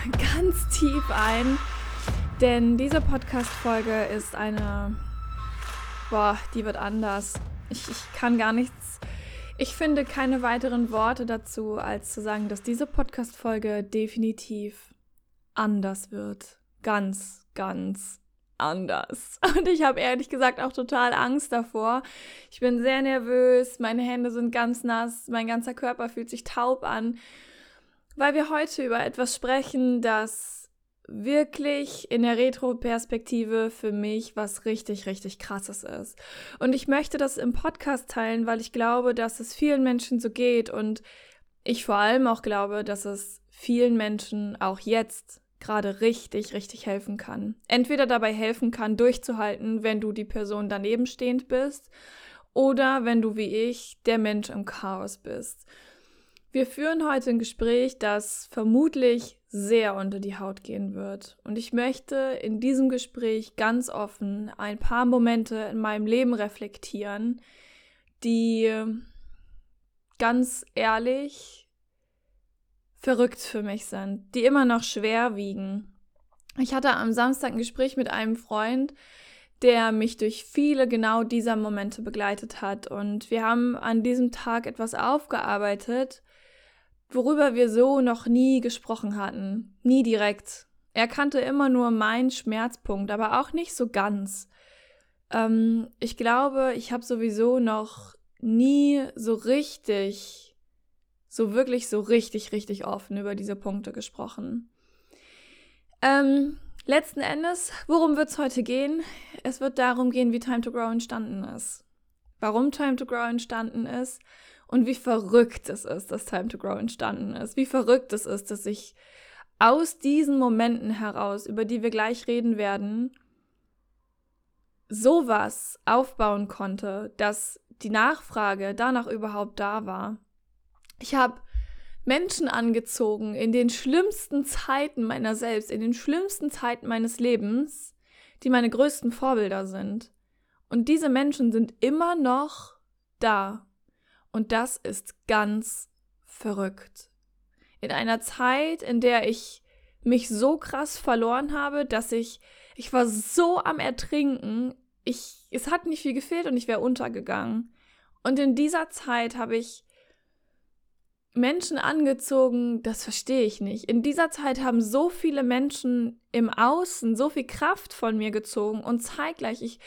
ganz tief ein, denn diese Podcast-Folge ist eine. Boah, die wird anders. Ich, ich kann gar nichts. Ich finde keine weiteren Worte dazu, als zu sagen, dass diese Podcast-Folge definitiv anders wird. Ganz, ganz anders. Und ich habe ehrlich gesagt auch total Angst davor. Ich bin sehr nervös, meine Hände sind ganz nass, mein ganzer Körper fühlt sich taub an weil wir heute über etwas sprechen, das wirklich in der Retro-Perspektive für mich was richtig, richtig krasses ist. Und ich möchte das im Podcast teilen, weil ich glaube, dass es vielen Menschen so geht und ich vor allem auch glaube, dass es vielen Menschen auch jetzt gerade richtig, richtig helfen kann. Entweder dabei helfen kann, durchzuhalten, wenn du die Person daneben stehend bist, oder wenn du wie ich der Mensch im Chaos bist. Wir führen heute ein Gespräch, das vermutlich sehr unter die Haut gehen wird. Und ich möchte in diesem Gespräch ganz offen ein paar Momente in meinem Leben reflektieren, die ganz ehrlich verrückt für mich sind, die immer noch schwer wiegen. Ich hatte am Samstag ein Gespräch mit einem Freund, der mich durch viele genau dieser Momente begleitet hat. Und wir haben an diesem Tag etwas aufgearbeitet, worüber wir so noch nie gesprochen hatten. Nie direkt. Er kannte immer nur meinen Schmerzpunkt, aber auch nicht so ganz. Ähm, ich glaube, ich habe sowieso noch nie so richtig, so wirklich so richtig, richtig offen über diese Punkte gesprochen. Ähm, letzten Endes, worum wird es heute gehen? Es wird darum gehen, wie Time to Grow entstanden ist. Warum Time to Grow entstanden ist und wie verrückt es ist, dass Time to Grow entstanden ist. Wie verrückt es ist, dass ich aus diesen Momenten heraus, über die wir gleich reden werden, sowas aufbauen konnte, dass die Nachfrage danach überhaupt da war. Ich habe Menschen angezogen in den schlimmsten Zeiten meiner selbst, in den schlimmsten Zeiten meines Lebens, die meine größten Vorbilder sind. Und diese Menschen sind immer noch da und das ist ganz verrückt. In einer Zeit, in der ich mich so krass verloren habe, dass ich, ich war so am Ertrinken, ich, es hat nicht viel gefehlt und ich wäre untergegangen. Und in dieser Zeit habe ich Menschen angezogen, das verstehe ich nicht. In dieser Zeit haben so viele Menschen im Außen so viel Kraft von mir gezogen und zeitgleich, ich,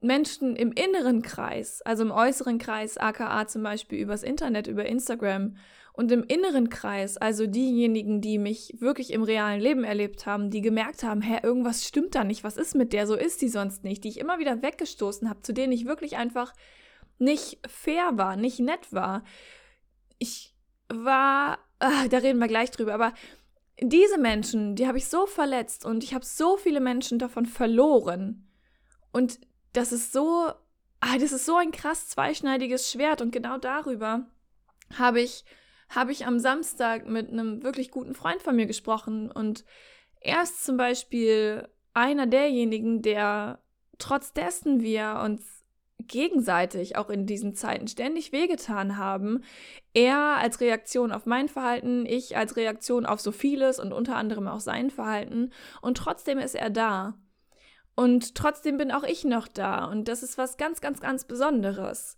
Menschen im inneren Kreis, also im äußeren Kreis, aka zum Beispiel übers Internet, über Instagram und im inneren Kreis, also diejenigen, die mich wirklich im realen Leben erlebt haben, die gemerkt haben, hä, irgendwas stimmt da nicht, was ist mit der, so ist die sonst nicht, die ich immer wieder weggestoßen habe, zu denen ich wirklich einfach nicht fair war, nicht nett war. Ich war, ach, da reden wir gleich drüber, aber diese Menschen, die habe ich so verletzt und ich habe so viele Menschen davon verloren. Und das ist so, ah, das ist so ein krass zweischneidiges Schwert und genau darüber habe ich, habe ich am Samstag mit einem wirklich guten Freund von mir gesprochen und er ist zum Beispiel einer derjenigen, der trotz dessen wir uns gegenseitig auch in diesen Zeiten ständig wehgetan haben. Er als Reaktion auf mein Verhalten, ich als Reaktion auf so vieles und unter anderem auch sein Verhalten. Und trotzdem ist er da. Und trotzdem bin auch ich noch da. Und das ist was ganz, ganz, ganz Besonderes.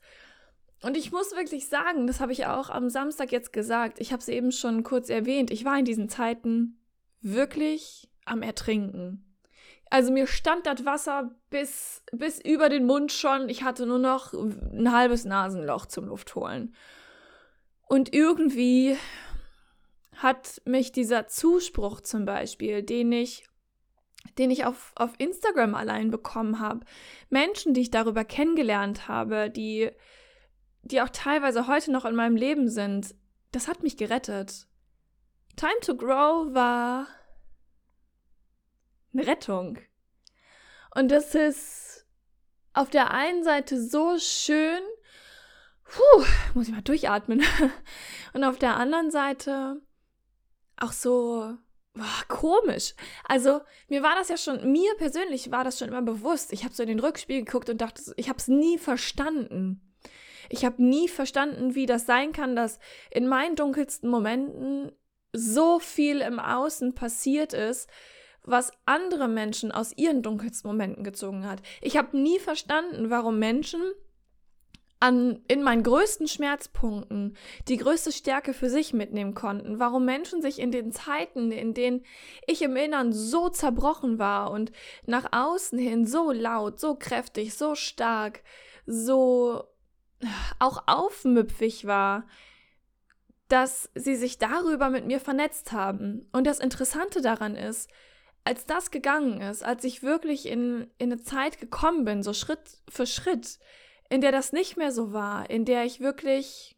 Und ich muss wirklich sagen, das habe ich auch am Samstag jetzt gesagt, ich habe es eben schon kurz erwähnt, ich war in diesen Zeiten wirklich am Ertrinken. Also mir stand das Wasser bis, bis über den Mund schon, ich hatte nur noch ein halbes Nasenloch zum Luftholen. Und irgendwie hat mich dieser Zuspruch zum Beispiel, den ich den ich auf, auf Instagram allein bekommen habe. Menschen, die ich darüber kennengelernt habe, die, die auch teilweise heute noch in meinem Leben sind. Das hat mich gerettet. Time to Grow war eine Rettung. Und das ist auf der einen Seite so schön, puh, muss ich mal durchatmen. Und auf der anderen Seite auch so boah, komisch. Also mir war das ja schon, mir persönlich war das schon immer bewusst. Ich habe so in den Rückspiegel geguckt und dachte, ich habe es nie verstanden. Ich habe nie verstanden, wie das sein kann, dass in meinen dunkelsten Momenten so viel im Außen passiert ist, was andere Menschen aus ihren dunkelsten Momenten gezogen hat. Ich habe nie verstanden, warum Menschen an, in meinen größten Schmerzpunkten die größte Stärke für sich mitnehmen konnten, warum Menschen sich in den Zeiten, in denen ich im Innern so zerbrochen war und nach außen hin so laut, so kräftig, so stark, so auch aufmüpfig war, dass sie sich darüber mit mir vernetzt haben. Und das Interessante daran ist, als das gegangen ist, als ich wirklich in, in eine Zeit gekommen bin, so Schritt für Schritt, in der das nicht mehr so war, in der ich wirklich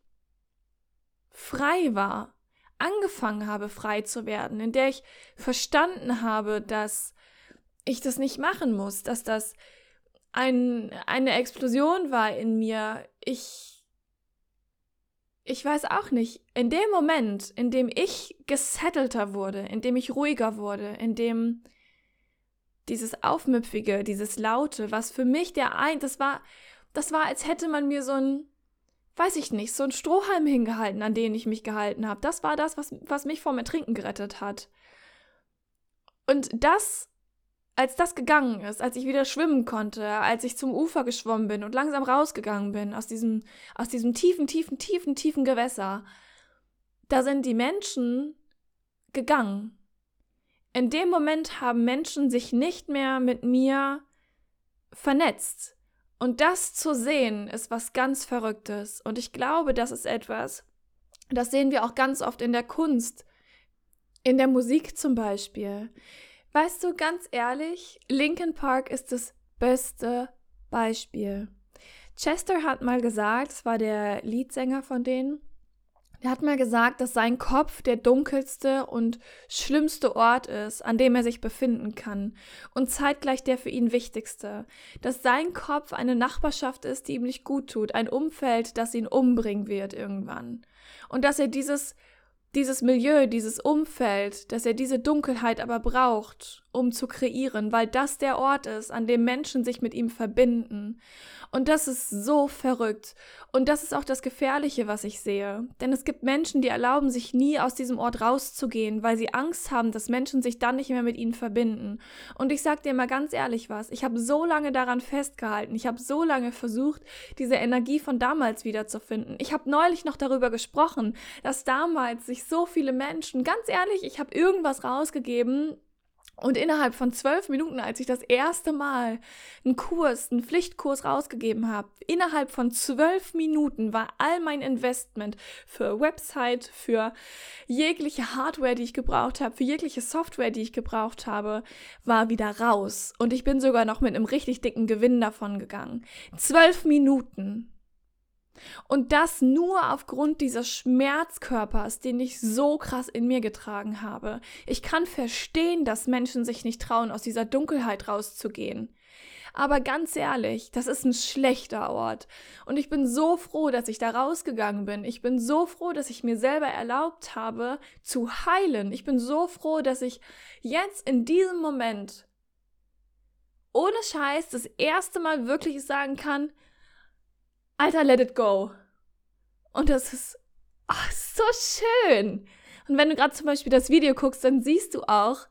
frei war, angefangen habe, frei zu werden, in der ich verstanden habe, dass ich das nicht machen muss, dass das ein, eine Explosion war in mir. Ich, ich weiß auch nicht, in dem Moment, in dem ich gesettelter wurde, in dem ich ruhiger wurde, in dem dieses Aufmüpfige, dieses Laute, was für mich der ein, das war, das war, als hätte man mir so ein, weiß ich nicht, so ein Strohhalm hingehalten, an den ich mich gehalten habe. Das war das, was, was mich vom Ertrinken gerettet hat. Und das, als das gegangen ist, als ich wieder schwimmen konnte, als ich zum Ufer geschwommen bin und langsam rausgegangen bin aus diesem, aus diesem tiefen, tiefen, tiefen, tiefen Gewässer, da sind die Menschen gegangen. In dem Moment haben Menschen sich nicht mehr mit mir vernetzt. Und das zu sehen, ist was ganz Verrücktes. Und ich glaube, das ist etwas, das sehen wir auch ganz oft in der Kunst, in der Musik zum Beispiel. Weißt du, ganz ehrlich, Linkin Park ist das beste Beispiel. Chester hat mal gesagt, es war der Leadsänger von denen, er hat mal gesagt, dass sein Kopf der dunkelste und schlimmste Ort ist, an dem er sich befinden kann und zeitgleich der für ihn wichtigste. Dass sein Kopf eine Nachbarschaft ist, die ihm nicht gut tut, ein Umfeld, das ihn umbringen wird irgendwann. Und dass er dieses dieses Milieu, dieses Umfeld, dass er diese Dunkelheit aber braucht, um zu kreieren, weil das der Ort ist, an dem Menschen sich mit ihm verbinden. Und das ist so verrückt. Und das ist auch das Gefährliche, was ich sehe. Denn es gibt Menschen, die erlauben sich nie aus diesem Ort rauszugehen, weil sie Angst haben, dass Menschen sich dann nicht mehr mit ihnen verbinden. Und ich sag dir mal ganz ehrlich was, ich habe so lange daran festgehalten, ich habe so lange versucht, diese Energie von damals wiederzufinden. Ich habe neulich noch darüber gesprochen, dass damals sich so viele Menschen, ganz ehrlich, ich habe irgendwas rausgegeben, und innerhalb von zwölf Minuten, als ich das erste Mal einen Kurs, einen Pflichtkurs rausgegeben habe, innerhalb von zwölf Minuten war all mein Investment für Website, für jegliche Hardware, die ich gebraucht habe, für jegliche Software, die ich gebraucht habe, war wieder raus. Und ich bin sogar noch mit einem richtig dicken Gewinn davon gegangen. Zwölf Minuten. Und das nur aufgrund dieses Schmerzkörpers, den ich so krass in mir getragen habe. Ich kann verstehen, dass Menschen sich nicht trauen, aus dieser Dunkelheit rauszugehen. Aber ganz ehrlich, das ist ein schlechter Ort. Und ich bin so froh, dass ich da rausgegangen bin. Ich bin so froh, dass ich mir selber erlaubt habe, zu heilen. Ich bin so froh, dass ich jetzt in diesem Moment ohne Scheiß das erste Mal wirklich sagen kann, Alter, let it go. Und das ist oh, so schön. Und wenn du gerade zum Beispiel das Video guckst, dann siehst du auch,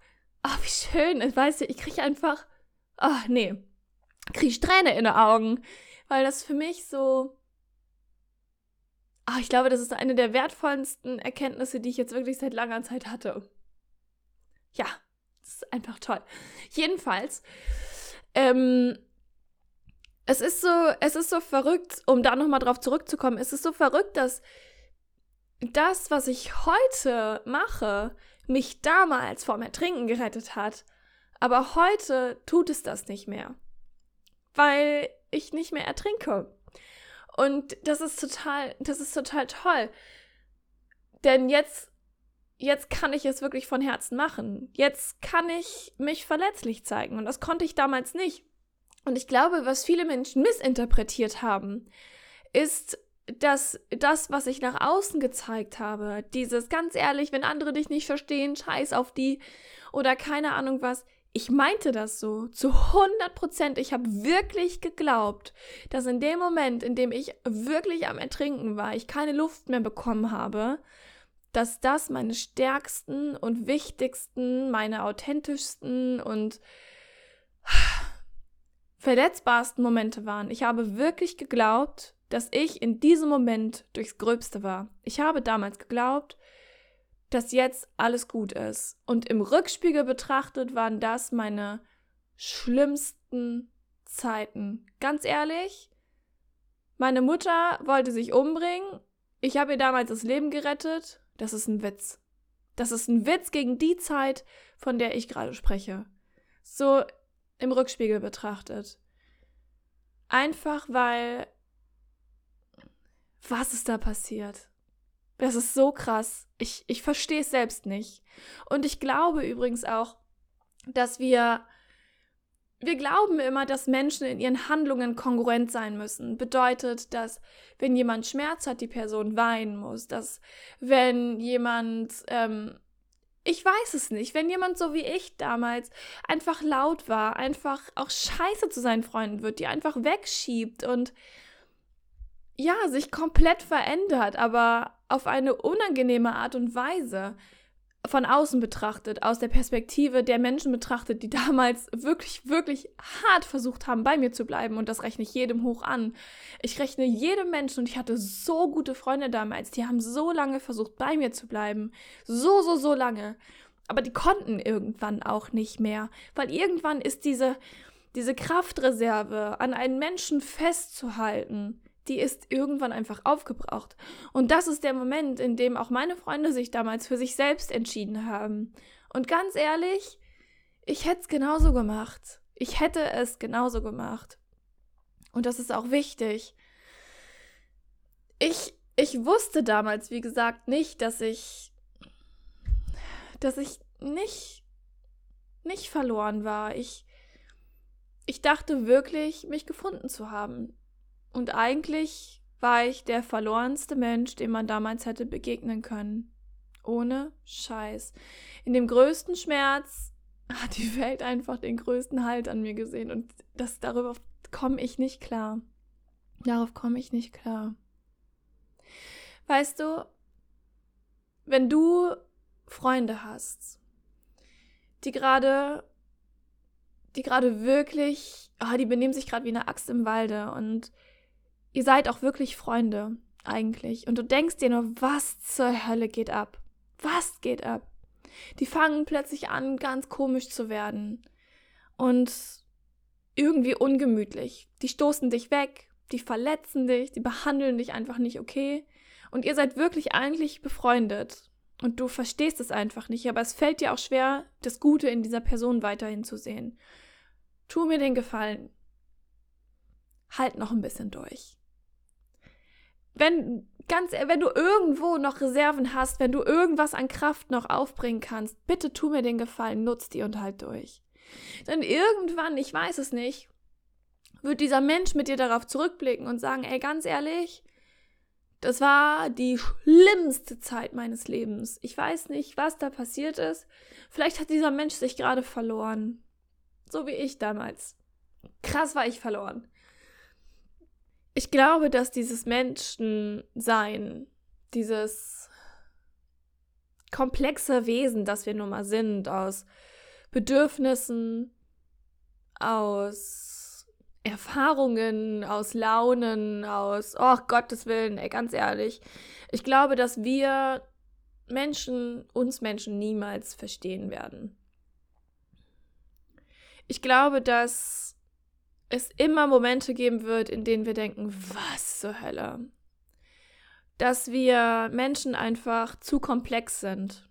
oh, wie schön. Ich weiß ich kriege einfach, oh, nee, kriege Träne in den Augen. Weil das für mich so, oh, ich glaube, das ist eine der wertvollsten Erkenntnisse, die ich jetzt wirklich seit langer Zeit hatte. Ja, das ist einfach toll. Jedenfalls, ähm, es ist so, es ist so verrückt, um da nochmal drauf zurückzukommen, es ist so verrückt, dass das, was ich heute mache, mich damals vom Ertrinken gerettet hat. Aber heute tut es das nicht mehr. Weil ich nicht mehr ertrinke. Und das ist total, das ist total toll. Denn jetzt jetzt kann ich es wirklich von Herzen machen. Jetzt kann ich mich verletzlich zeigen. Und das konnte ich damals nicht. Und ich glaube, was viele Menschen missinterpretiert haben, ist, dass das, was ich nach außen gezeigt habe, dieses ganz ehrlich, wenn andere dich nicht verstehen, scheiß auf die oder keine Ahnung was, ich meinte das so zu 100 Prozent. Ich habe wirklich geglaubt, dass in dem Moment, in dem ich wirklich am Ertrinken war, ich keine Luft mehr bekommen habe, dass das meine stärksten und wichtigsten, meine authentischsten und verletzbarsten Momente waren. Ich habe wirklich geglaubt, dass ich in diesem Moment durchs Gröbste war. Ich habe damals geglaubt, dass jetzt alles gut ist. Und im Rückspiegel betrachtet waren das meine schlimmsten Zeiten. Ganz ehrlich, meine Mutter wollte sich umbringen. Ich habe ihr damals das Leben gerettet. Das ist ein Witz. Das ist ein Witz gegen die Zeit, von der ich gerade spreche. So im Rückspiegel betrachtet. Einfach weil. Was ist da passiert? Das ist so krass. Ich, ich verstehe es selbst nicht. Und ich glaube übrigens auch, dass wir. Wir glauben immer, dass Menschen in ihren Handlungen kongruent sein müssen. Bedeutet, dass wenn jemand Schmerz hat, die Person weinen muss. Dass wenn jemand ähm, ich weiß es nicht. Wenn jemand so wie ich damals einfach laut war, einfach auch scheiße zu seinen Freunden wird, die einfach wegschiebt und ja, sich komplett verändert, aber auf eine unangenehme Art und Weise von außen betrachtet, aus der Perspektive der Menschen betrachtet, die damals wirklich, wirklich hart versucht haben, bei mir zu bleiben. Und das rechne ich jedem hoch an. Ich rechne jedem Menschen und ich hatte so gute Freunde damals, die haben so lange versucht, bei mir zu bleiben. So, so, so lange. Aber die konnten irgendwann auch nicht mehr, weil irgendwann ist diese, diese Kraftreserve an einen Menschen festzuhalten die ist irgendwann einfach aufgebraucht. Und das ist der Moment, in dem auch meine Freunde sich damals für sich selbst entschieden haben. Und ganz ehrlich, ich hätte es genauso gemacht. Ich hätte es genauso gemacht. Und das ist auch wichtig. Ich, ich wusste damals, wie gesagt, nicht, dass ich, dass ich nicht, nicht verloren war. Ich, ich dachte wirklich, mich gefunden zu haben. Und eigentlich war ich der verlorenste Mensch, dem man damals hätte begegnen können. Ohne Scheiß. In dem größten Schmerz hat die Welt einfach den größten Halt an mir gesehen. Und das darüber komme ich nicht klar. Darauf komme ich nicht klar. Weißt du, wenn du Freunde hast, die gerade, die gerade wirklich, oh, die benehmen sich gerade wie eine Axt im Walde und ihr seid auch wirklich Freunde eigentlich. Und du denkst dir nur, was zur Hölle geht ab? Was geht ab? Die fangen plötzlich an, ganz komisch zu werden. Und irgendwie ungemütlich. Die stoßen dich weg, die verletzen dich, die behandeln dich einfach nicht okay. Und ihr seid wirklich eigentlich befreundet. Und du verstehst es einfach nicht, aber es fällt dir auch schwer, das Gute in dieser Person weiterhin zu sehen. Tu mir den Gefallen. Halt noch ein bisschen durch wenn ganz, wenn du irgendwo noch Reserven hast, wenn du irgendwas an Kraft noch aufbringen kannst, bitte tu mir den Gefallen, nutz die und halt durch. Denn irgendwann, ich weiß es nicht, wird dieser Mensch mit dir darauf zurückblicken und sagen, ey, ganz ehrlich, das war die schlimmste Zeit meines Lebens. Ich weiß nicht, was da passiert ist. Vielleicht hat dieser Mensch sich gerade verloren. So wie ich damals. Krass war ich verloren ich glaube, dass dieses Menschensein, dieses komplexe Wesen, das wir nun mal sind, aus Bedürfnissen, aus Erfahrungen, aus Launen, aus, oh Gottes Willen, ey, ganz ehrlich, ich glaube, dass wir Menschen, uns Menschen niemals verstehen werden. Ich glaube, dass es immer Momente geben wird, in denen wir denken, was zur Hölle? Dass wir Menschen einfach zu komplex sind,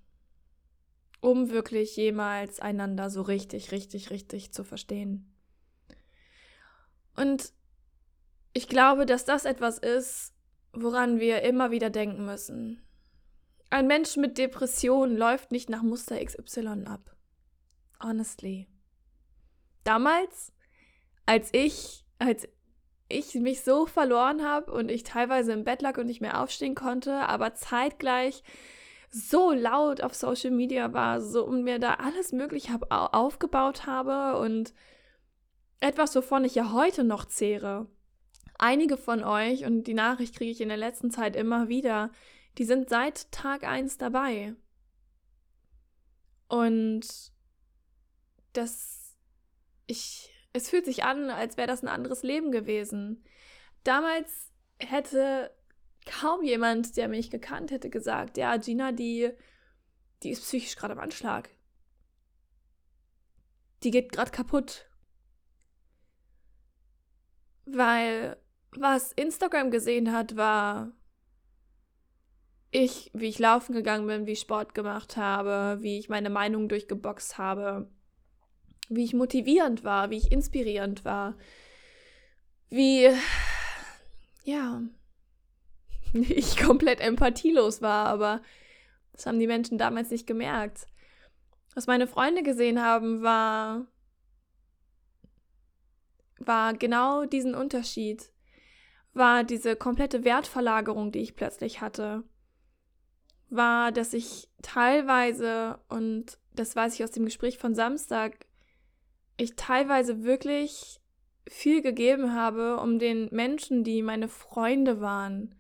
um wirklich jemals einander so richtig, richtig, richtig zu verstehen. Und ich glaube, dass das etwas ist, woran wir immer wieder denken müssen. Ein Mensch mit Depressionen läuft nicht nach Muster XY ab. Honestly. Damals, als ich, als ich mich so verloren habe und ich teilweise im Bett lag und nicht mehr aufstehen konnte, aber zeitgleich so laut auf Social Media war, so und mir da alles Mögliche hab, aufgebaut habe und etwas, wovon ich ja heute noch zehre. Einige von euch, und die Nachricht kriege ich in der letzten Zeit immer wieder, die sind seit Tag 1 dabei. Und das, ich, es fühlt sich an, als wäre das ein anderes Leben gewesen. Damals hätte kaum jemand, der mich gekannt hätte, gesagt, ja, Gina, die, die ist psychisch gerade am Anschlag. Die geht gerade kaputt. Weil was Instagram gesehen hat, war ich, wie ich laufen gegangen bin, wie ich Sport gemacht habe, wie ich meine Meinung durchgeboxt habe, wie ich motivierend war, wie ich inspirierend war, wie, ja, ich komplett empathielos war, aber das haben die Menschen damals nicht gemerkt. Was meine Freunde gesehen haben, war, war genau diesen Unterschied, war diese komplette Wertverlagerung, die ich plötzlich hatte war, dass ich teilweise, und das weiß ich aus dem Gespräch von Samstag, ich teilweise wirklich viel gegeben habe, um den Menschen, die meine Freunde waren,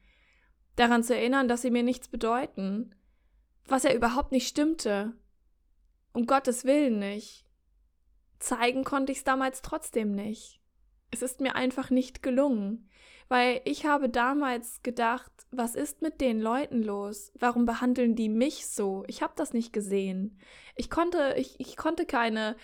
daran zu erinnern, dass sie mir nichts bedeuten, was ja überhaupt nicht stimmte. Um Gottes Willen nicht. Zeigen konnte ich es damals trotzdem nicht. Es ist mir einfach nicht gelungen. Weil ich habe damals gedacht, was ist mit den Leuten los? Warum behandeln die mich so? Ich habe das nicht gesehen. Ich konnte, ich, ich konnte keine,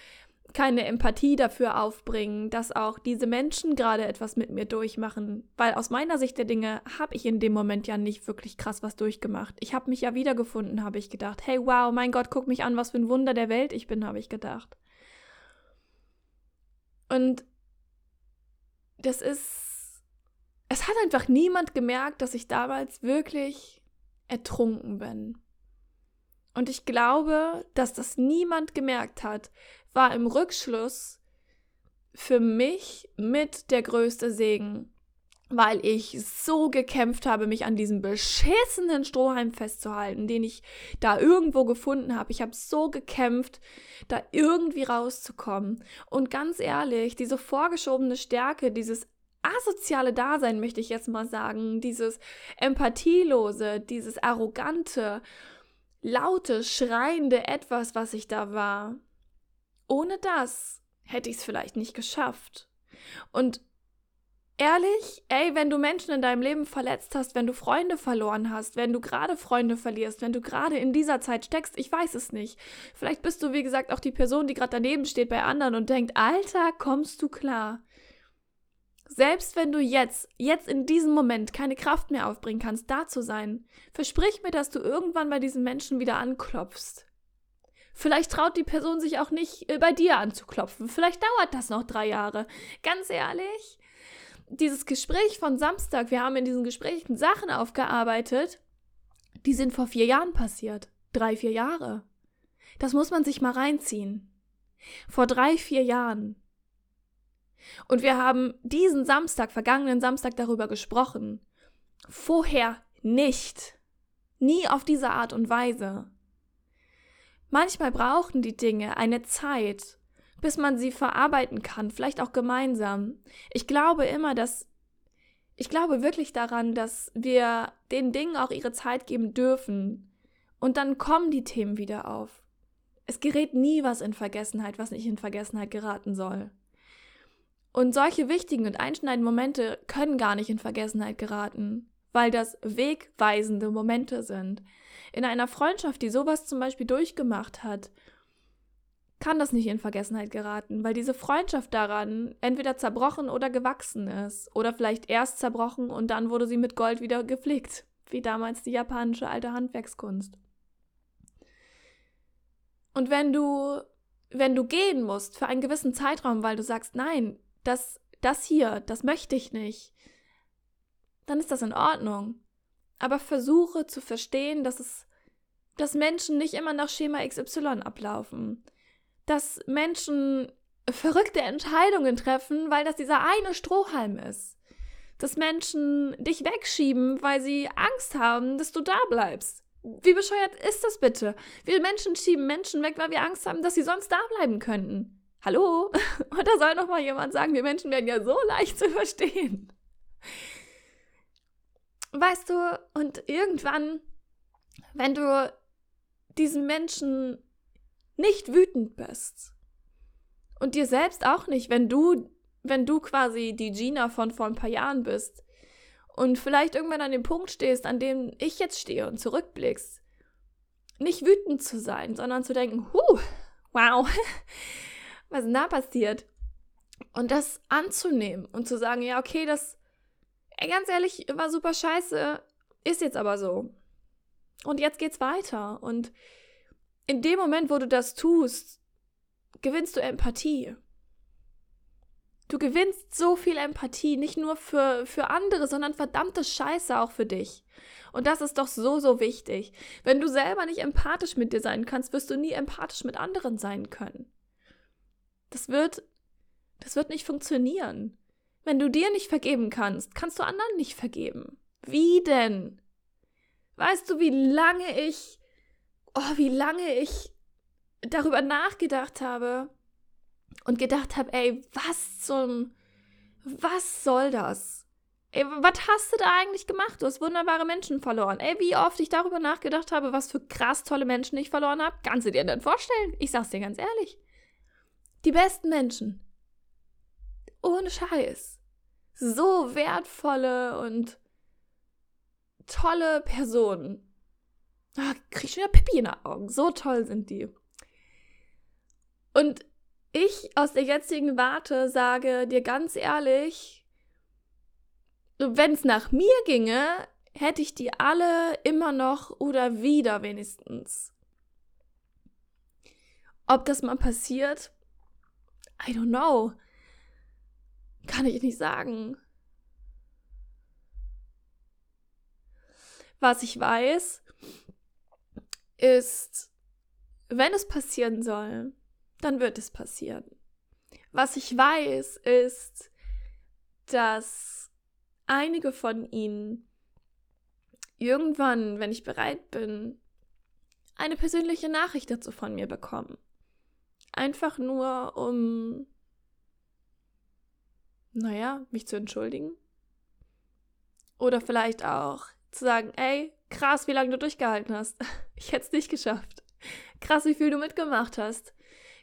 keine Empathie dafür aufbringen, dass auch diese Menschen gerade etwas mit mir durchmachen. Weil aus meiner Sicht der Dinge habe ich in dem Moment ja nicht wirklich krass was durchgemacht. Ich habe mich ja wiedergefunden, habe ich gedacht. Hey, wow, mein Gott, guck mich an, was für ein Wunder der Welt ich bin, habe ich gedacht. Und das ist es hat einfach niemand gemerkt, dass ich damals wirklich ertrunken bin. Und ich glaube, dass das niemand gemerkt hat, war im Rückschluss für mich mit der größte Segen, weil ich so gekämpft habe, mich an diesem beschissenen Strohhalm festzuhalten, den ich da irgendwo gefunden habe. Ich habe so gekämpft, da irgendwie rauszukommen. Und ganz ehrlich, diese vorgeschobene Stärke, dieses asoziale Dasein, möchte ich jetzt mal sagen, dieses empathielose, dieses arrogante, laute, schreiende etwas, was ich da war. Ohne das hätte ich es vielleicht nicht geschafft. Und ehrlich, ey, wenn du Menschen in deinem Leben verletzt hast, wenn du Freunde verloren hast, wenn du gerade Freunde verlierst, wenn du gerade in dieser Zeit steckst, ich weiß es nicht. Vielleicht bist du, wie gesagt, auch die Person, die gerade daneben steht bei anderen und denkt, Alter, kommst du klar? Selbst wenn du jetzt, jetzt in diesem Moment keine Kraft mehr aufbringen kannst, da zu sein, versprich mir, dass du irgendwann bei diesen Menschen wieder anklopfst. Vielleicht traut die Person sich auch nicht, äh, bei dir anzuklopfen. Vielleicht dauert das noch drei Jahre. Ganz ehrlich, dieses Gespräch von Samstag, wir haben in diesen Gesprächen Sachen aufgearbeitet, die sind vor vier Jahren passiert. Drei, vier Jahre. Das muss man sich mal reinziehen. Vor drei, vier Jahren und wir haben diesen Samstag, vergangenen Samstag darüber gesprochen. Vorher nicht. Nie auf diese Art und Weise. Manchmal brauchen die Dinge eine Zeit, bis man sie verarbeiten kann, vielleicht auch gemeinsam. Ich glaube immer, dass ich glaube wirklich daran, dass wir den Dingen auch ihre Zeit geben dürfen. Und dann kommen die Themen wieder auf. Es gerät nie was in Vergessenheit, was nicht in Vergessenheit geraten soll. Und solche wichtigen und einschneidenden Momente können gar nicht in Vergessenheit geraten, weil das wegweisende Momente sind. In einer Freundschaft, die sowas zum Beispiel durchgemacht hat, kann das nicht in Vergessenheit geraten, weil diese Freundschaft daran entweder zerbrochen oder gewachsen ist. Oder vielleicht erst zerbrochen und dann wurde sie mit Gold wieder gepflegt, wie damals die japanische alte Handwerkskunst. Und wenn du, wenn du gehen musst für einen gewissen Zeitraum, weil du sagst, nein, das, das hier, das möchte ich nicht, dann ist das in Ordnung. Aber versuche zu verstehen, dass es dass Menschen nicht immer nach Schema XY ablaufen. Dass Menschen verrückte Entscheidungen treffen, weil das dieser eine Strohhalm ist. Dass Menschen dich wegschieben, weil sie Angst haben, dass du da bleibst. Wie bescheuert ist das bitte? Wir Menschen schieben Menschen weg, weil wir Angst haben, dass sie sonst da bleiben könnten. Hallo? Und da soll noch mal jemand sagen, wir Menschen werden ja so leicht zu verstehen. Weißt du, und irgendwann, wenn du diesen Menschen nicht wütend bist und dir selbst auch nicht, wenn du, wenn du quasi die Gina von vor ein paar Jahren bist und vielleicht irgendwann an dem Punkt stehst, an dem ich jetzt stehe und zurückblickst, nicht wütend zu sein, sondern zu denken, huh, wow, was ist denn da passiert? Und das anzunehmen und zu sagen, ja, okay, das, ganz ehrlich, war super scheiße, ist jetzt aber so. Und jetzt geht's weiter. Und in dem Moment, wo du das tust, gewinnst du Empathie. Du gewinnst so viel Empathie, nicht nur für, für andere, sondern verdammte Scheiße auch für dich. Und das ist doch so, so wichtig. Wenn du selber nicht empathisch mit dir sein kannst, wirst du nie empathisch mit anderen sein können. Das wird, das wird nicht funktionieren. Wenn du dir nicht vergeben kannst, kannst du anderen nicht vergeben. Wie denn? Weißt du, wie lange ich, oh, wie lange ich darüber nachgedacht habe und gedacht habe, ey, was zum, was soll das? Ey, was hast du da eigentlich gemacht? Du hast wunderbare Menschen verloren. Ey, wie oft ich darüber nachgedacht habe, was für krass tolle Menschen ich verloren habe. Kannst du dir denn vorstellen? Ich sag's dir ganz ehrlich. Die besten Menschen. Ohne Scheiß. So wertvolle und tolle Personen. Ah, krieg ich schon wieder Pippi in den Augen. So toll sind die. Und ich aus der jetzigen Warte sage dir ganz ehrlich, wenn es nach mir ginge, hätte ich die alle immer noch oder wieder wenigstens. Ob das mal passiert, I don't know. Kann ich nicht sagen. Was ich weiß, ist, wenn es passieren soll, dann wird es passieren. Was ich weiß, ist, dass einige von ihnen irgendwann, wenn ich bereit bin, eine persönliche Nachricht dazu von mir bekommen. Einfach nur, um, naja, mich zu entschuldigen. Oder vielleicht auch zu sagen, ey, krass, wie lange du durchgehalten hast. Ich hätte es nicht geschafft. Krass, wie viel du mitgemacht hast.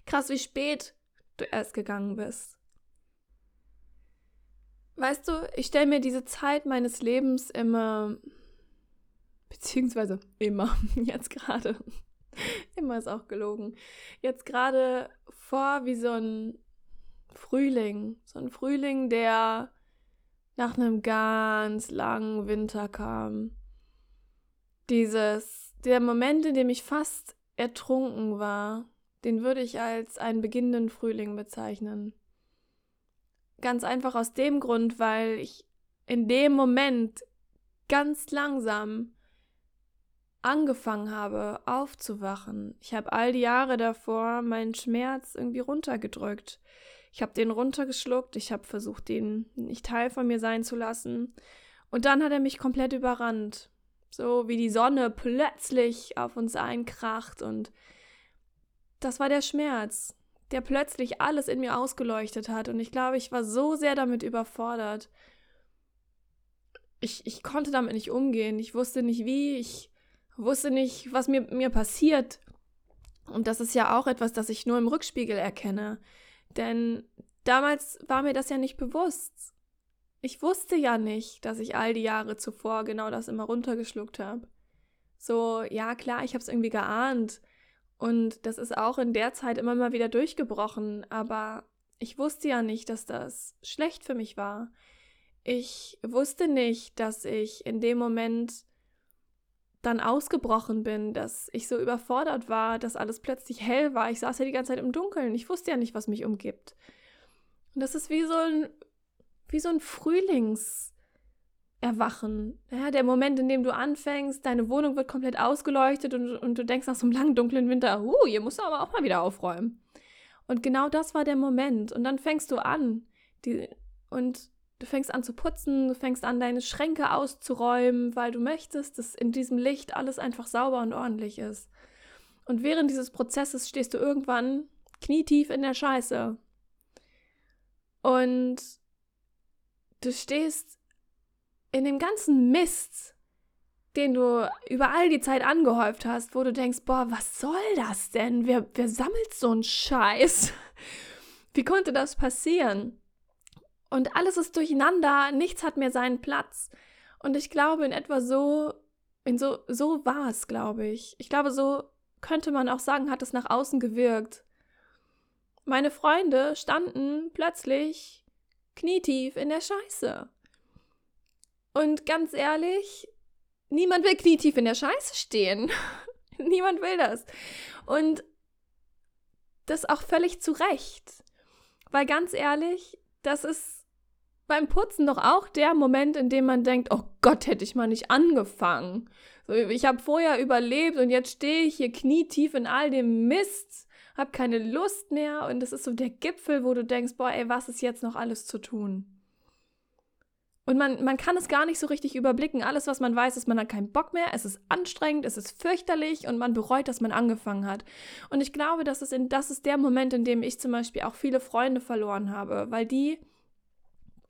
Krass, wie spät du erst gegangen bist. Weißt du, ich stelle mir diese Zeit meines Lebens immer, beziehungsweise immer, jetzt gerade, immer ist auch gelogen, jetzt gerade vor wie so ein Frühling. So ein Frühling, der nach einem ganz langen Winter kam. Dieses, der Moment, in dem ich fast ertrunken war, den würde ich als einen beginnenden Frühling bezeichnen. Ganz einfach aus dem Grund, weil ich in dem Moment ganz langsam angefangen habe aufzuwachen. Ich habe all die Jahre davor meinen Schmerz irgendwie runtergedrückt. Ich habe den runtergeschluckt, ich habe versucht, den nicht Teil von mir sein zu lassen. Und dann hat er mich komplett überrannt. So wie die Sonne plötzlich auf uns einkracht und das war der Schmerz, der plötzlich alles in mir ausgeleuchtet hat. Und ich glaube, ich war so sehr damit überfordert. Ich, ich konnte damit nicht umgehen. Ich wusste nicht wie. Ich wusste nicht, was mir, mir passiert. Und das ist ja auch etwas, das ich nur im Rückspiegel erkenne. Denn damals war mir das ja nicht bewusst. Ich wusste ja nicht, dass ich all die Jahre zuvor genau das immer runtergeschluckt habe. So, ja klar, ich habe es irgendwie geahnt. Und das ist auch in der Zeit immer mal wieder durchgebrochen. Aber ich wusste ja nicht, dass das schlecht für mich war. Ich wusste nicht, dass ich in dem Moment dann ausgebrochen bin, dass ich so überfordert war, dass alles plötzlich hell war. Ich saß ja die ganze Zeit im Dunkeln. Ich wusste ja nicht, was mich umgibt. Und das ist wie so ein, wie so ein Frühlingserwachen. erwachen. Ja, der Moment, in dem du anfängst, deine Wohnung wird komplett ausgeleuchtet und, und du denkst nach so einem langen, dunklen Winter, uh, hier musst du aber auch mal wieder aufräumen. Und genau das war der Moment. Und dann fängst du an. Die, und du fängst an zu putzen, du fängst an, deine Schränke auszuräumen, weil du möchtest, dass in diesem Licht alles einfach sauber und ordentlich ist. Und während dieses Prozesses stehst du irgendwann knietief in der Scheiße. Und du stehst in dem ganzen Mist, den du über all die Zeit angehäuft hast, wo du denkst, boah, was soll das denn? Wer, wer sammelt so einen Scheiß? Wie konnte das passieren? Und alles ist durcheinander, nichts hat mehr seinen Platz. Und ich glaube, in etwa so, in so, so war es, glaube ich. Ich glaube, so könnte man auch sagen, hat es nach außen gewirkt. Meine Freunde standen plötzlich knietief in der Scheiße. Und ganz ehrlich, niemand will knietief in der Scheiße stehen. niemand will das. Und das auch völlig zu Recht. Weil ganz ehrlich, das ist beim Putzen doch auch der Moment, in dem man denkt, oh Gott, hätte ich mal nicht angefangen. So, ich habe vorher überlebt und jetzt stehe ich hier knietief in all dem Mist, habe keine Lust mehr und das ist so der Gipfel, wo du denkst, boah, ey, was ist jetzt noch alles zu tun? Und man, man kann es gar nicht so richtig überblicken. Alles, was man weiß, ist, man hat keinen Bock mehr, es ist anstrengend, es ist fürchterlich und man bereut, dass man angefangen hat. Und ich glaube, das ist, in, das ist der Moment, in dem ich zum Beispiel auch viele Freunde verloren habe, weil die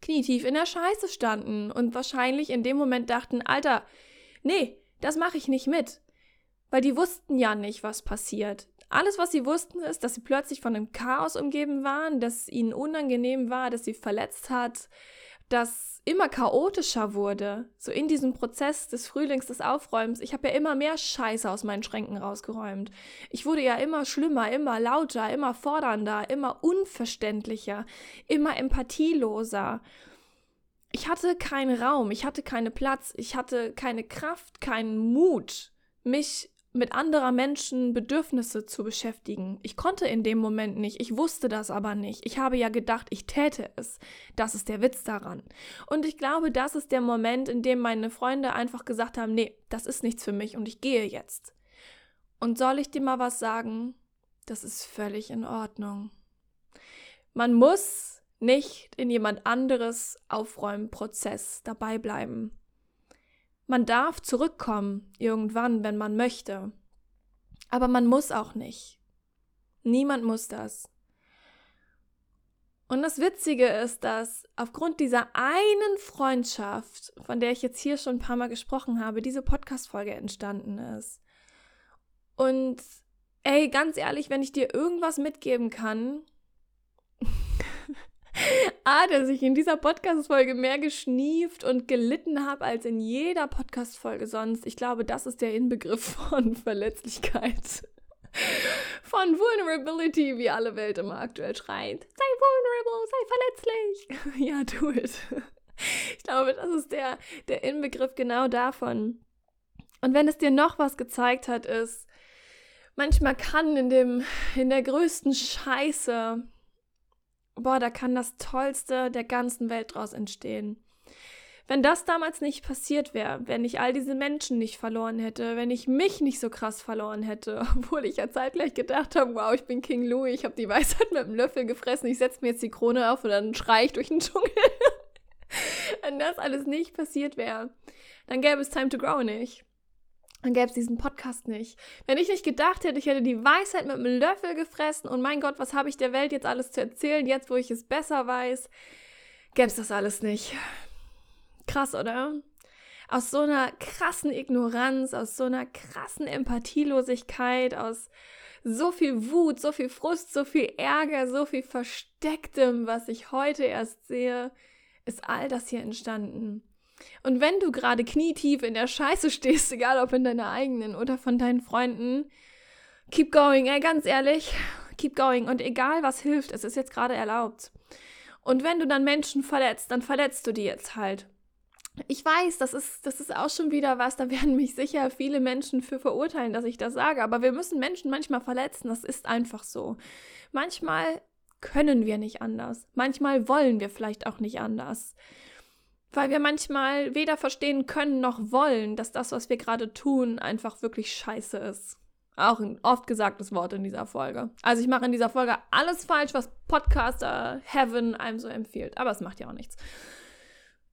knietief in der Scheiße standen und wahrscheinlich in dem Moment dachten, Alter, nee, das mache ich nicht mit. Weil die wussten ja nicht, was passiert. Alles, was sie wussten, ist, dass sie plötzlich von einem Chaos umgeben waren, dass ihnen unangenehm war, dass sie verletzt hat, das immer chaotischer wurde, so in diesem Prozess des Frühlings, des Aufräumens. Ich habe ja immer mehr Scheiße aus meinen Schränken rausgeräumt. Ich wurde ja immer schlimmer, immer lauter, immer fordernder, immer unverständlicher, immer empathieloser. Ich hatte keinen Raum, ich hatte keinen Platz, ich hatte keine Kraft, keinen Mut, mich mit anderer Menschen Bedürfnisse zu beschäftigen. Ich konnte in dem Moment nicht, ich wusste das aber nicht. Ich habe ja gedacht, ich täte es. Das ist der Witz daran. Und ich glaube, das ist der Moment, in dem meine Freunde einfach gesagt haben, nee, das ist nichts für mich und ich gehe jetzt. Und soll ich dir mal was sagen? Das ist völlig in Ordnung. Man muss nicht in jemand anderes Aufräumprozess dabei bleiben. Man darf zurückkommen, irgendwann, wenn man möchte. Aber man muss auch nicht. Niemand muss das. Und das Witzige ist, dass aufgrund dieser einen Freundschaft, von der ich jetzt hier schon ein paar Mal gesprochen habe, diese Podcast-Folge entstanden ist. Und ey, ganz ehrlich, wenn ich dir irgendwas mitgeben kann, A, dass ich in dieser Podcast-Folge mehr geschnieft und gelitten habe als in jeder Podcast-Folge sonst. Ich glaube, das ist der Inbegriff von Verletzlichkeit. Von Vulnerability, wie alle Welt immer aktuell schreit. Sei vulnerable, sei verletzlich. ja, do it. Ich glaube, das ist der, der Inbegriff genau davon. Und wenn es dir noch was gezeigt hat, ist, manchmal kann in dem, in der größten Scheiße boah, da kann das Tollste der ganzen Welt draus entstehen. Wenn das damals nicht passiert wäre, wenn ich all diese Menschen nicht verloren hätte, wenn ich mich nicht so krass verloren hätte, obwohl ich ja zeitgleich gedacht habe, wow, ich bin King Louis, ich habe die Weisheit mit dem Löffel gefressen, ich setze mir jetzt die Krone auf und dann schreie ich durch den Dschungel. wenn das alles nicht passiert wäre, dann gäbe es Time to Grow nicht dann gäbe es diesen Podcast nicht. Wenn ich nicht gedacht hätte, ich hätte die Weisheit mit einem Löffel gefressen und mein Gott, was habe ich der Welt jetzt alles zu erzählen, jetzt wo ich es besser weiß, gäbe es das alles nicht. Krass, oder? Aus so einer krassen Ignoranz, aus so einer krassen Empathielosigkeit, aus so viel Wut, so viel Frust, so viel Ärger, so viel Verstecktem, was ich heute erst sehe, ist all das hier entstanden. Und wenn du gerade knietief in der Scheiße stehst, egal ob in deiner eigenen oder von deinen Freunden, keep going, ey, ganz ehrlich, keep going. Und egal was hilft, es ist jetzt gerade erlaubt. Und wenn du dann Menschen verletzt, dann verletzt du die jetzt halt. Ich weiß, das ist, das ist auch schon wieder was, da werden mich sicher viele Menschen für verurteilen, dass ich das sage, aber wir müssen Menschen manchmal verletzen, das ist einfach so. Manchmal können wir nicht anders, manchmal wollen wir vielleicht auch nicht anders weil wir manchmal weder verstehen können noch wollen, dass das, was wir gerade tun, einfach wirklich scheiße ist. Auch ein oft gesagtes Wort in dieser Folge. Also ich mache in dieser Folge alles falsch, was Podcaster Heaven einem so empfiehlt. Aber es macht ja auch nichts.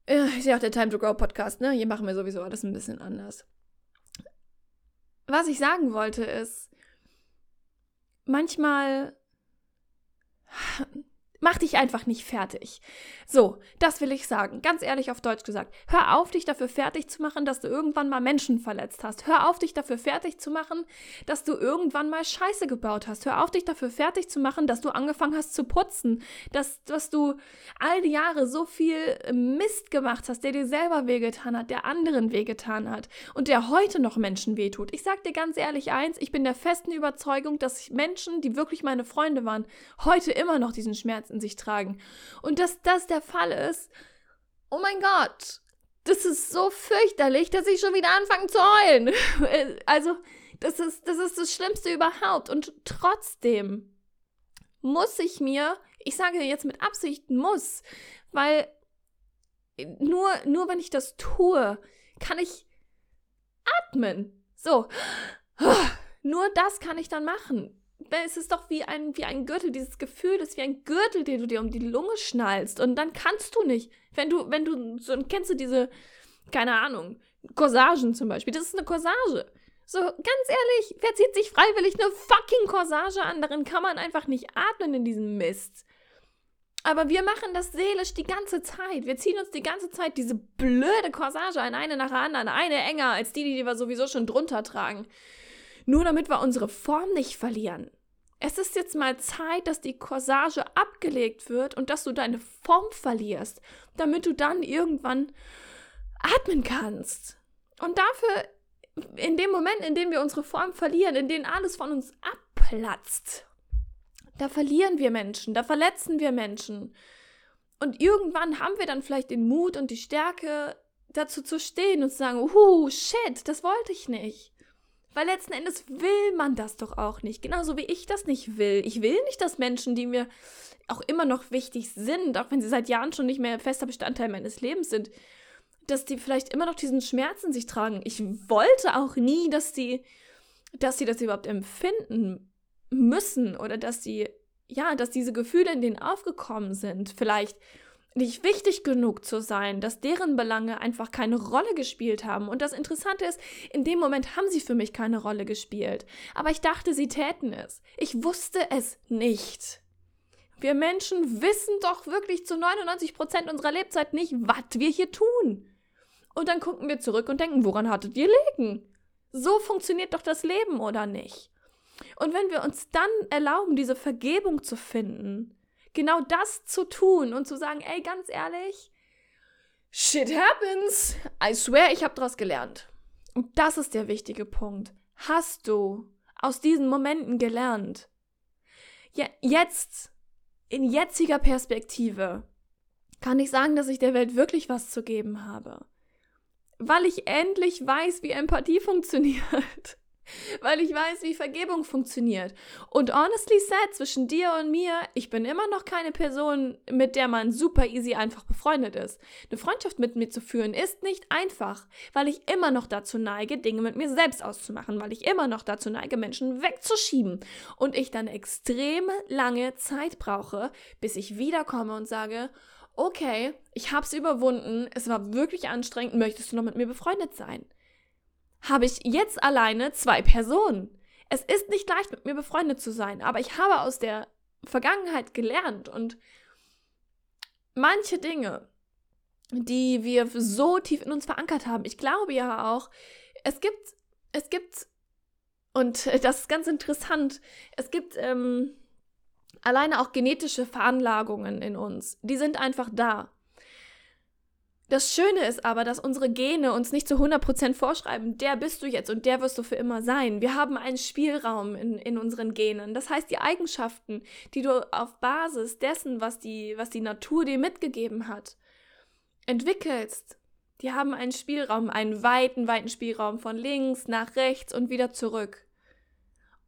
Ist ja auch der Time to Grow Podcast, ne? Hier machen wir sowieso alles ein bisschen anders. Was ich sagen wollte ist, manchmal Mach dich einfach nicht fertig. So, das will ich sagen. Ganz ehrlich auf Deutsch gesagt. Hör auf, dich dafür fertig zu machen, dass du irgendwann mal Menschen verletzt hast. Hör auf, dich dafür fertig zu machen, dass du irgendwann mal Scheiße gebaut hast. Hör auf, dich dafür fertig zu machen, dass du angefangen hast zu putzen. Dass, dass du all die Jahre so viel Mist gemacht hast, der dir selber wehgetan hat, der anderen wehgetan hat und der heute noch Menschen wehtut. Ich sag dir ganz ehrlich eins, ich bin der festen Überzeugung, dass Menschen, die wirklich meine Freunde waren, heute immer noch diesen Schmerz in sich tragen. Und dass das der Fall ist, oh mein Gott, das ist so fürchterlich, dass ich schon wieder anfange zu heulen. Also, das ist, das ist das Schlimmste überhaupt. Und trotzdem muss ich mir, ich sage jetzt mit Absicht muss, weil nur, nur wenn ich das tue, kann ich atmen. So. Nur das kann ich dann machen es ist doch wie ein, wie ein Gürtel. Dieses Gefühl ist wie ein Gürtel, den du dir um die Lunge schnallst. Und dann kannst du nicht. Wenn du, wenn du, so, kennst du diese, keine Ahnung, Corsagen zum Beispiel. Das ist eine Corsage. So, ganz ehrlich, wer zieht sich freiwillig eine fucking Corsage an? Darin kann man einfach nicht atmen in diesem Mist. Aber wir machen das seelisch die ganze Zeit. Wir ziehen uns die ganze Zeit diese blöde Corsage an, eine nach der anderen, eine enger als die, die wir sowieso schon drunter tragen. Nur damit wir unsere Form nicht verlieren. Es ist jetzt mal Zeit, dass die Corsage abgelegt wird und dass du deine Form verlierst, damit du dann irgendwann atmen kannst. Und dafür, in dem Moment, in dem wir unsere Form verlieren, in dem alles von uns abplatzt, da verlieren wir Menschen, da verletzen wir Menschen. Und irgendwann haben wir dann vielleicht den Mut und die Stärke, dazu zu stehen und zu sagen, uh, shit, das wollte ich nicht. Weil letzten Endes will man das doch auch nicht. Genauso wie ich das nicht will. Ich will nicht, dass Menschen, die mir auch immer noch wichtig sind, auch wenn sie seit Jahren schon nicht mehr fester Bestandteil meines Lebens sind, dass die vielleicht immer noch diesen Schmerz in sich tragen. Ich wollte auch nie, dass die, dass sie das überhaupt empfinden müssen oder dass sie, ja, dass diese Gefühle in denen aufgekommen sind. Vielleicht nicht wichtig genug zu sein, dass deren Belange einfach keine Rolle gespielt haben. Und das Interessante ist, in dem Moment haben sie für mich keine Rolle gespielt. Aber ich dachte, sie täten es. Ich wusste es nicht. Wir Menschen wissen doch wirklich zu 99 Prozent unserer Lebzeit nicht, was wir hier tun. Und dann gucken wir zurück und denken, woran hattet ihr liegen? So funktioniert doch das Leben, oder nicht? Und wenn wir uns dann erlauben, diese Vergebung zu finden, genau das zu tun und zu sagen, ey, ganz ehrlich, shit happens. I swear, ich habe daraus gelernt. Und das ist der wichtige Punkt. Hast du aus diesen Momenten gelernt? Ja, jetzt, in jetziger Perspektive, kann ich sagen, dass ich der Welt wirklich was zu geben habe. Weil ich endlich weiß, wie Empathie funktioniert weil ich weiß, wie Vergebung funktioniert. Und honestly said, zwischen dir und mir, ich bin immer noch keine Person, mit der man super easy einfach befreundet ist. Eine Freundschaft mit mir zu führen ist nicht einfach, weil ich immer noch dazu neige, Dinge mit mir selbst auszumachen, weil ich immer noch dazu neige, Menschen wegzuschieben und ich dann extrem lange Zeit brauche, bis ich wiederkomme und sage, okay, ich hab's überwunden, es war wirklich anstrengend, möchtest du noch mit mir befreundet sein? Habe ich jetzt alleine zwei Personen. Es ist nicht leicht, mit mir befreundet zu sein, aber ich habe aus der Vergangenheit gelernt und manche Dinge, die wir so tief in uns verankert haben, ich glaube ja auch, es gibt, es gibt, und das ist ganz interessant, es gibt ähm, alleine auch genetische Veranlagungen in uns, die sind einfach da. Das Schöne ist aber, dass unsere Gene uns nicht zu 100% vorschreiben, der bist du jetzt und der wirst du für immer sein. Wir haben einen Spielraum in, in unseren Genen. Das heißt, die Eigenschaften, die du auf Basis dessen, was die, was die Natur dir mitgegeben hat, entwickelst, die haben einen Spielraum, einen weiten, weiten Spielraum von links nach rechts und wieder zurück.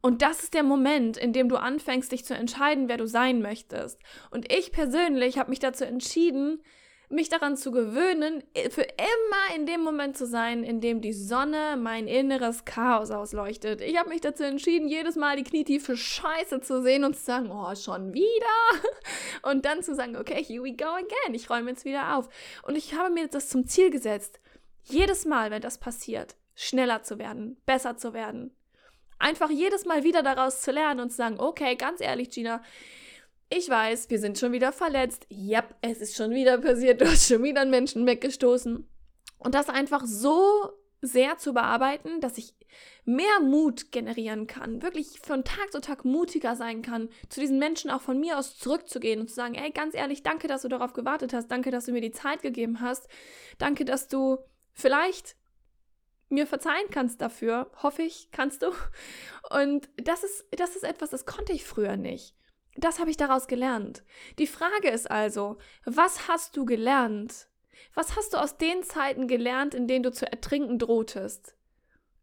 Und das ist der Moment, in dem du anfängst, dich zu entscheiden, wer du sein möchtest. Und ich persönlich habe mich dazu entschieden, mich daran zu gewöhnen, für immer in dem Moment zu sein, in dem die Sonne mein inneres Chaos ausleuchtet. Ich habe mich dazu entschieden, jedes Mal die knietiefe Scheiße zu sehen und zu sagen, oh, schon wieder. Und dann zu sagen, okay, here we go again. Ich räume jetzt wieder auf. Und ich habe mir das zum Ziel gesetzt, jedes Mal, wenn das passiert, schneller zu werden, besser zu werden. Einfach jedes Mal wieder daraus zu lernen und zu sagen, okay, ganz ehrlich, Gina, ich weiß, wir sind schon wieder verletzt. Yep, es ist schon wieder passiert. Du hast schon wieder einen Menschen weggestoßen. Und das einfach so sehr zu bearbeiten, dass ich mehr Mut generieren kann, wirklich von Tag zu Tag mutiger sein kann, zu diesen Menschen auch von mir aus zurückzugehen und zu sagen, ey, ganz ehrlich, danke, dass du darauf gewartet hast, danke, dass du mir die Zeit gegeben hast, danke, dass du vielleicht mir verzeihen kannst dafür, hoffe ich, kannst du. Und das ist, das ist etwas, das konnte ich früher nicht. Das habe ich daraus gelernt. Die Frage ist also, was hast du gelernt? Was hast du aus den Zeiten gelernt, in denen du zu ertrinken drohtest?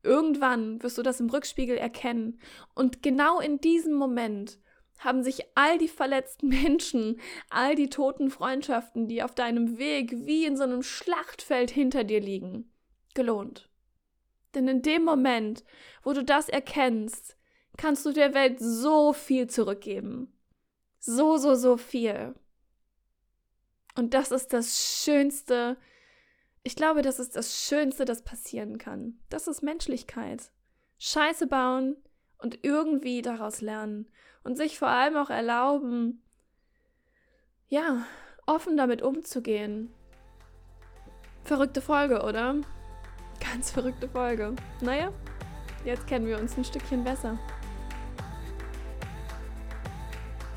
Irgendwann wirst du das im Rückspiegel erkennen. Und genau in diesem Moment haben sich all die verletzten Menschen, all die toten Freundschaften, die auf deinem Weg wie in so einem Schlachtfeld hinter dir liegen, gelohnt. Denn in dem Moment, wo du das erkennst, kannst du der Welt so viel zurückgeben. So, so, so viel. Und das ist das Schönste. Ich glaube, das ist das Schönste, das passieren kann. Das ist Menschlichkeit. Scheiße bauen und irgendwie daraus lernen. Und sich vor allem auch erlauben, ja, offen damit umzugehen. Verrückte Folge, oder? Ganz verrückte Folge. Naja, jetzt kennen wir uns ein Stückchen besser.